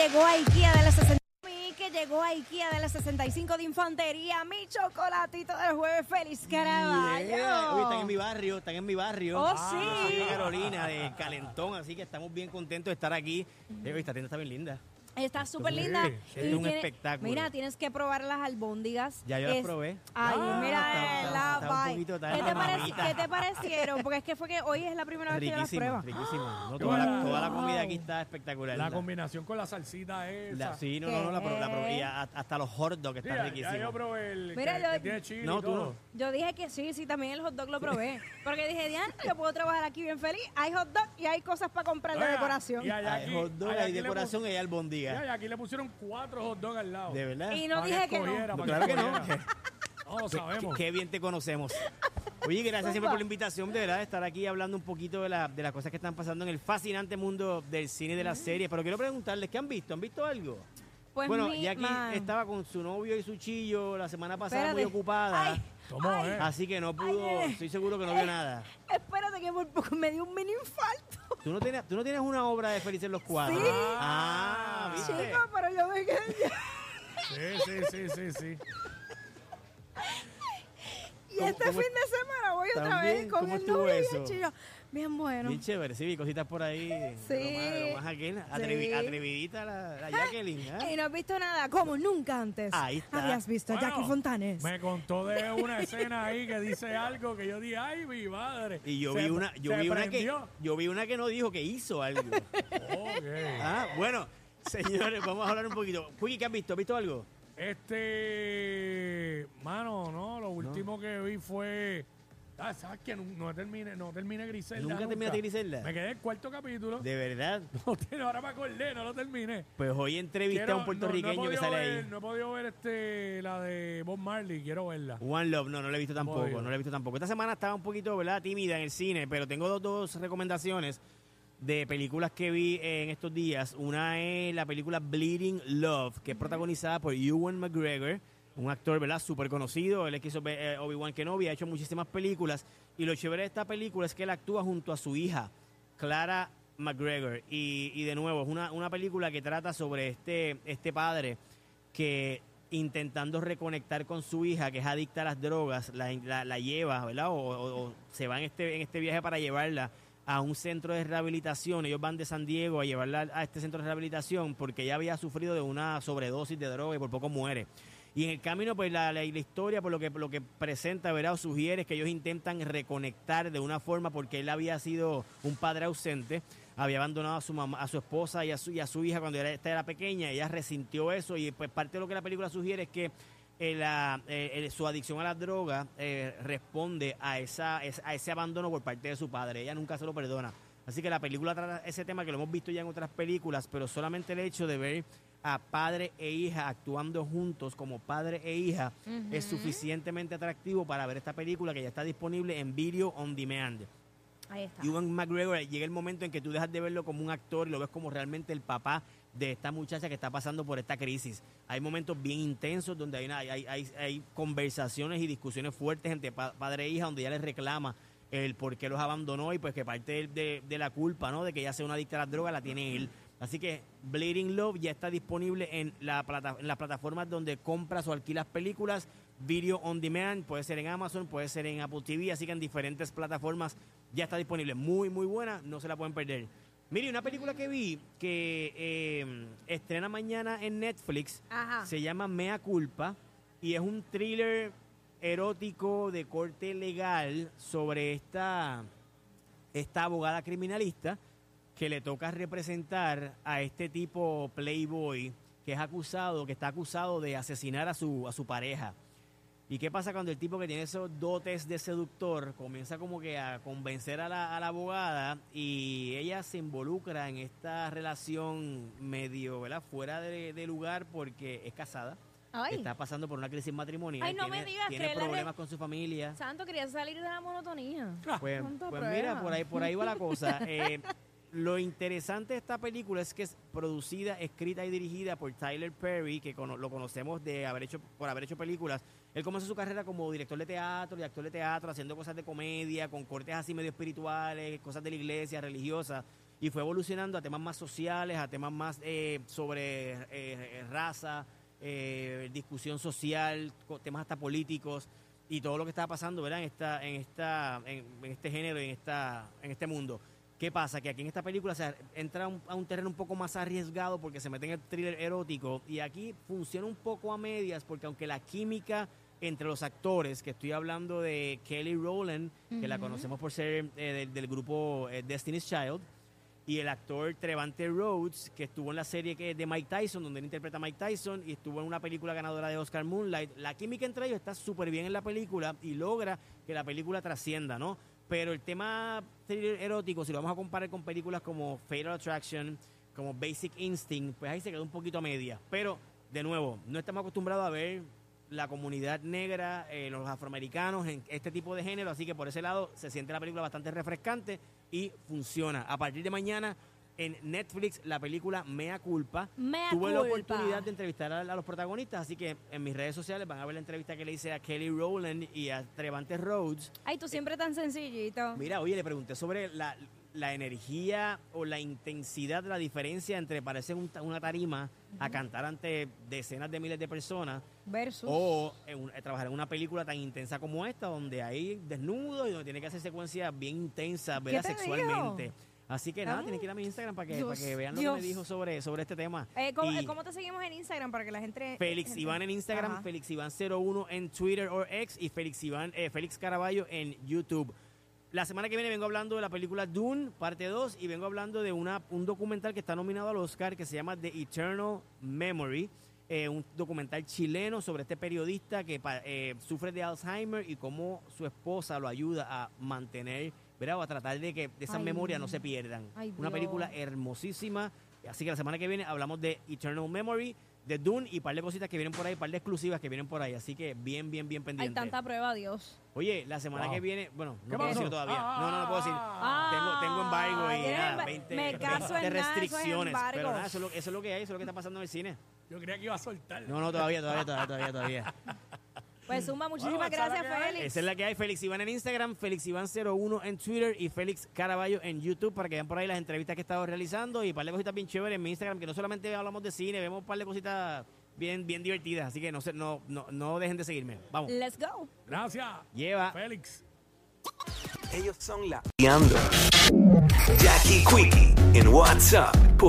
llegó a IKEA de la 60 Mi que llegó a IKEA de la 65 de Infantería, mi chocolatito del jueves, feliz Caraballo. Yeah. Uy, están en mi barrio, están en mi barrio. Oh, Ah, sí. de Carolina, de Calentón, así que estamos bien contentos de estar aquí. Esta tienda está bien linda. Está súper linda. sí, es un espectáculo. Mira, tienes que probar las albóndigas. Ya yo las Es- probé. Ay, Ah, mira, está- está- la está un vai- poquito tarde, ¿Qué te, qué parecieron? Porque es que fue que hoy es la primera vez que yo las pruebo. riquísima. No, toda, la, toda la comida aquí está espectacular. La combinación con la salsita esa. la- sí, no, no, no, la, pro- la probé. Hasta los hot dogs están ya, ya yo riquísimos. probé el Mira, que, yo- que tiene chile No, y tú no. Yo dije que sí, sí, también el hot dog lo probé. Porque dije, Diana, yo puedo trabajar aquí bien feliz. Hay hot dog y hay cosas para comprar de decoración. Hay hot dog, hay decoración y hay pus- albondiga. Mira, y aquí le pusieron cuatro hot dogs al lado. De verdad. Y no Para dije que no. escogiera, No, para claro que no. escogiera. No, lo sabemos. Qué, qué bien te conocemos. Oye, gracias siempre por la invitación, de verdad, de estar aquí hablando un poquito de, la- de las cosas que están pasando en el fascinante mundo del cine y de las series. Pero quiero preguntarles, ¿qué han visto? ¿Han visto algo? Pues bueno, mi- Jackie man. estaba con su novio y su chillo la semana pasada Espérate. muy ocupada. Ay, ¿Cómo ay, es? Así que no pudo, Ay, eh. estoy seguro que no vio nada. Espérate que por poco me dio un mini infarto. ¿Tú no tienes, tú no tienes una obra de Felices los Cuatro? Sí. Ah, ¿viste? Chico, pero yo me quedé. Sí, sí, sí, sí, sí. Y ¿Cómo- este cómo- fin de semana voy otra vez con ¿cómo el estuvo novio y eso? el chillo. Bien bueno. Bien chévere, sí, vi cositas por ahí. Sí. Lo más, lo más aquel, atrevi- Sí. atrevidita la, la Jacqueline. ¿eh? Y no has visto nada como nunca antes. Ahí está. Habías visto a Bueno, Jackie Fontanes. Me contó de una escena ahí que dice algo que yo dije, ay, mi madre. Y yo Se- vi una, yo vi una que, yo vi una que no dijo que hizo algo. Ok. ah, bueno, señores, vamos a hablar un poquito. Quickie, ¿qué has visto? ¿Has visto algo? Este, mano, no, lo último que vi fue, ah, sabes que no, no terminé, no terminé Griselda. ¿Nunca terminaste Griselda? Me quedé en el cuarto capítulo. De verdad. No, ahora me acordé, no lo terminé. Pues hoy entrevisté a Quiero- un no- no he puertorriqueño que podido sale ver- ahí. No he podido ver este, la de Bob Marley, quiero verla. One Love, no, no lo he visto tampoco, Obvio. no lo he visto tampoco. Esta semana estaba un poquito, ¿verdad? Tímida en el cine, pero tengo dos, dos recomendaciones de películas que vi en estos días. Una es la película Bleeding Love, que es protagonizada por Ewan McGregor, un actor, ¿verdad? Súper conocido. Él es que hizo eh, Obi-Wan Kenobi, ha hecho muchísimas películas. Y lo chévere de esta película es que él actúa junto a su hija, Clara McGregor. Y, y de nuevo, es una, una película que trata sobre este, este padre que intentando reconectar con su hija, que es adicta a las drogas, la, la- la lleva, ¿verdad? O, o- o se va en este, en este viaje para llevarla a un centro de rehabilitación. Ellos van de San Diego a llevarla a este centro de rehabilitación porque ella había sufrido de una sobredosis de droga y por poco muere. Y en el camino, pues la, la- la historia, por lo que, lo que presenta, ¿verdad? Sugiere es que ellos intentan reconectar de una forma porque él había sido un padre ausente, había abandonado a su mamá, a su esposa y a su, y a su hija cuando era, esta era pequeña, ella resintió eso y pues parte de lo que la película sugiere es que la- eh, eh, su adicción a la droga eh, responde a, esa, a ese abandono por parte de su padre, ella nunca se lo perdona. Así que la película trata ese tema que lo hemos visto ya en otras películas, pero solamente el hecho de ver a padre e hija actuando juntos como padre e hija es suficientemente atractivo para ver esta película que ya está disponible en Video On Demand. Ahí está. Ewan McGregor llega el momento en que tú dejas de verlo como un actor y lo ves como realmente el papá de esta muchacha que está pasando por esta crisis. Hay momentos bien intensos donde hay, una- hay, hay, conversaciones y discusiones fuertes entre pa- padre e hija donde ella le reclama el por qué los abandonó y pues que parte de, de- de la culpa, ¿no? De que ella sea una adicta a las drogas la tiene él. Así que Bleeding Love ya está disponible en, la plata, en las plataformas donde compras o alquilas películas, Video on Demand, puede ser en Amazon, puede ser en Apple TV, así que en diferentes plataformas ya está disponible. Muy, muy buena, no se la pueden perder. Mire, una película que vi que eh, estrena mañana en Netflix Ajá. se llama Mea Culpa y es un thriller erótico de corte legal sobre esta, esta abogada criminalista que le toca representar a este tipo playboy que es acusado, que está acusado de asesinar a su, a su pareja. ¿Y qué pasa cuando el tipo que tiene esos dotes de seductor comienza como que a convencer a la, a la abogada y ella se involucra en esta relación medio, ¿verdad? Fuera de, de lugar porque es casada, Ay, está pasando por una crisis matrimonial, Ay, no me tiene, digas tiene que problemas re- con su familia. Santo, quería salir de la monotonía. Pues, Cuánto pues prueba. mira, por ahí, por ahí va la cosa. Eh, lo interesante de esta película es que es producida, escrita y dirigida por Tyler Perry, que cono- lo conocemos de haber hecho, por haber hecho películas. Él comenzó su carrera como director de teatro y actor de teatro, haciendo cosas de comedia, con cortes así medio espirituales, cosas de la iglesia, religiosas. y fue evolucionando a temas más sociales, a temas más eh, sobre eh, eh, raza, eh, discusión social, temas hasta políticos y todo lo que estaba pasando, ¿verdad? En esta, en esta, en, en este género, en esta, en este mundo. ¿Qué pasa? Que aquí en esta película se entra un- a un terreno un poco más arriesgado porque se mete en el thriller erótico y aquí funciona un poco a medias porque aunque la química entre los actores, que estoy hablando de Kelly Rowland, que la conocemos por ser eh, del, del grupo eh, Destiny's Child, y el actor Trevante Rhodes, que estuvo en la serie que de Mike Tyson, donde él interpreta a Mike Tyson, y estuvo en una película ganadora de Oscar Moonlight. La química entre ellos está súper bien en la película y logra que la película trascienda, ¿no? Pero el tema erótico, si lo vamos a comparar con películas como Fatal Attraction, como Basic Instinct, pues ahí se quedó un poquito a media. Pero, de nuevo, no estamos acostumbrados a ver la comunidad negra, eh, los afroamericanos en este tipo de género, así que por ese lado se siente la película bastante refrescante y funciona. A partir de mañana en Netflix la película Mea Culpa. Mea Tuve la oportunidad de entrevistar a, a los protagonistas, así que en mis redes sociales van a ver la entrevista que le hice a Kelly Rowland y a Trevante Rhodes. Ay, tú siempre tan sencillito. Mira, oye, le pregunté sobre la, la energía o la intensidad, la diferencia entre parecer un una tarima a cantar ante decenas de miles de personas Versus. o en un- eh, trabajar en una película tan intensa como esta, donde hay desnudos y donde tiene que hacer secuencias bien intensas, ¿verdad? te Sexualmente. Así que nada, tienen que ir a mi Instagram para que, Dios, para que vean lo Dios. que me dijo sobre, sobre este tema. Eh, ¿cómo, Y eh, cómo te seguimos en Instagram para que la gente... Félix gente- Iván en Instagram, Ajá. Félix Iván 01 en Twitter o X y Félix Iván, eh, Félix Caraballo en YouTube. La semana que viene vengo hablando de la película Dune, parte 2, y vengo hablando de una, un documental que está nominado al Oscar que se llama The Eternal Memory, eh, un documental chileno sobre este periodista que eh, sufre de Alzheimer y cómo su esposa lo ayuda a mantener, ¿verdad? O a tratar de que esas Ay. memorias no se pierdan. Ay, una Dios. película hermosísima. Así que la semana que viene hablamos de Eternal Memory, de Dune y un par de cositas que vienen por ahí, par de exclusivas que vienen por ahí. Así que bien, bien, bien Hay pendiente. tanta prueba, Dios. Oye, la semana Wow. que viene, bueno, ¿Qué no puedo decirlo todavía. Ah, no, no, no puedo decir. Ah, tengo, tengo embargo y nada, emba- 20, me caso en 20 nada, eso es restricciones. embargo. pero nada, eso es, lo, eso es lo que hay, eso es lo que está pasando en el cine. Yo creía que iba a soltar. No, no, todavía, todavía, todavía, todavía, todavía. Pues Zumba, muchísimas Bueno, esa es la gracias, que hay. Félix. Esa es la que hay. Félix Iván en Instagram, Félix Iván 01 en Twitter y Félix Caraballo en YouTube para que vean por ahí las entrevistas que he estado realizando y un par de cositas bien chéveres en mi Instagram, que no solamente hablamos de cine, vemos un par de cositas bien, bien divertidas. Así que no, se, no, no, no dejen de seguirme. Vamos. Let's go. Gracias, Lleva. Félix. Ellos son la Jackie Quickie en WhatsApp por